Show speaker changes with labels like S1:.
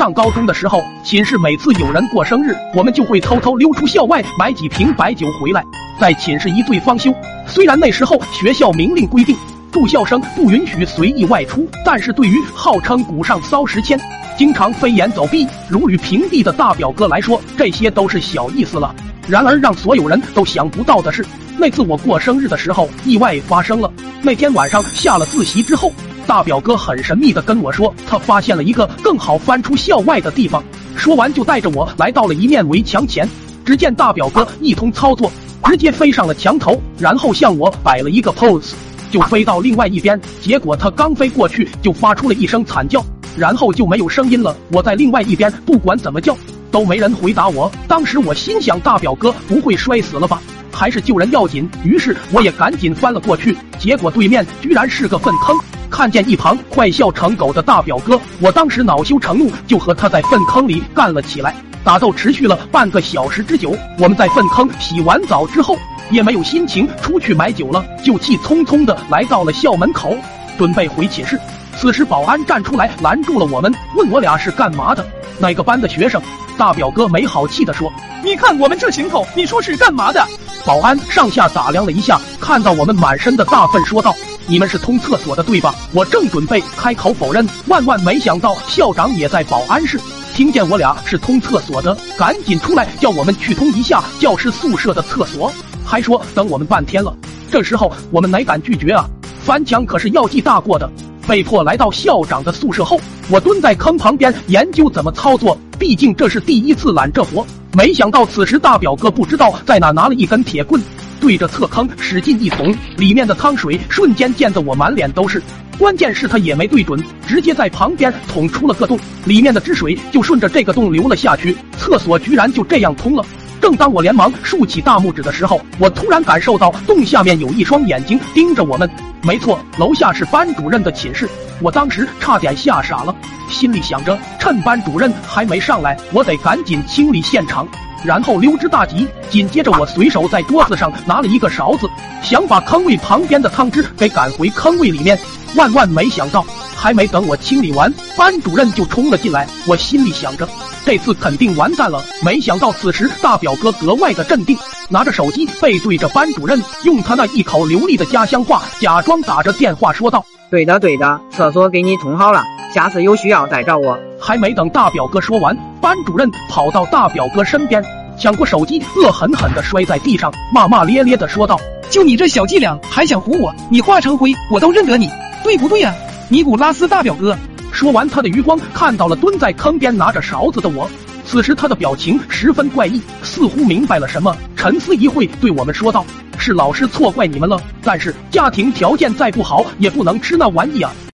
S1: 上高中的时候，寝室每次有人过生日，我们就会偷偷溜出校外买几瓶白酒回来，在寝室一醉方休。虽然那时候学校明令规定住校生不允许随意外出，但是对于号称古上骚时迁、经常飞檐走壁、如履平地的大表哥来说，这些都是小意思了。然而让所有人都想不到的是，那次我过生日的时候，意外发生了。那天晚上下了自习之后。大表哥很神秘的跟我说，他发现了一个更好翻出校外的地方。说完就带着我来到了一面围墙前。只见大表哥一通操作，直接飞上了墙头，然后向我摆了一个 pose，就飞到另外一边。结果他刚飞过去，就发出了一声惨叫，然后就没有声音了。我在另外一边，不管怎么叫，都没人回答我。当时我心想，大表哥不会摔死了吧？还是救人要紧。于是我也赶紧翻了过去，结果对面居然是个粪坑。看见一旁快笑成狗的大表哥，我当时恼羞成怒，就和他在粪坑里干了起来。打斗持续了半个小时之久。我们在粪坑洗完澡之后，也没有心情出去买酒了，就气匆匆的来到了校门口，准备回寝室。此时保安站出来拦住了我们，问我俩是干嘛的，哪个班的学生？大表哥没好气的说：“
S2: 你看我们这行头，你说是干嘛的？”
S1: 保安上下打量了一下，看到我们满身的大粪，说道。你们是通厕所的对吧？我正准备开口否认，万万没想到校长也在保安室，听见我俩是通厕所的，赶紧出来叫我们去通一下教师宿舍的厕所，还说等我们半天了。这时候我们哪敢拒绝啊？翻墙可是要记大过的，被迫来到校长的宿舍后，我蹲在坑旁边研究怎么操作，毕竟这是第一次揽这活。没想到此时大表哥不知道在哪拿了一根铁棍。对着侧坑使劲一捅，里面的汤水瞬间溅得我满脸都是。关键是他也没对准，直接在旁边捅出了个洞，里面的汁水就顺着这个洞流了下去，厕所居然就这样通了。正当我连忙竖起大拇指的时候，我突然感受到洞下面有一双眼睛盯着我们。没错，楼下是班主任的寝室。我当时差点吓傻了，心里想着趁班主任还没上来，我得赶紧清理现场。然后溜之大吉。紧接着，我随手在桌子上拿了一个勺子，想把坑位旁边的汤汁给赶回坑位里面。万万没想到，还没等我清理完，班主任就冲了进来。我心里想着，这次肯定完蛋了。没想到此时大表哥格外的镇定，拿着手机背对着班主任，用他那一口流利的家乡话，假装打着电话说道：“
S3: 对的，对的，厕所给你通好了，下次有需要再找我。”
S1: 还没等大表哥说完，班主任跑到大表哥身边，抢过手机，恶狠狠地摔在地上，骂骂咧咧地说道：“
S2: 就你这小伎俩，还想唬我？你化成灰，我都认得你，对不对呀？尼古拉斯大表哥。”
S1: 说完，他的余光看到了蹲在坑边拿着勺子的我。此时他的表情十分怪异，似乎明白了什么，沉思一会，对我们说道：“是老师错怪你们了，但是家庭条件再不好，也不能吃那玩意啊。”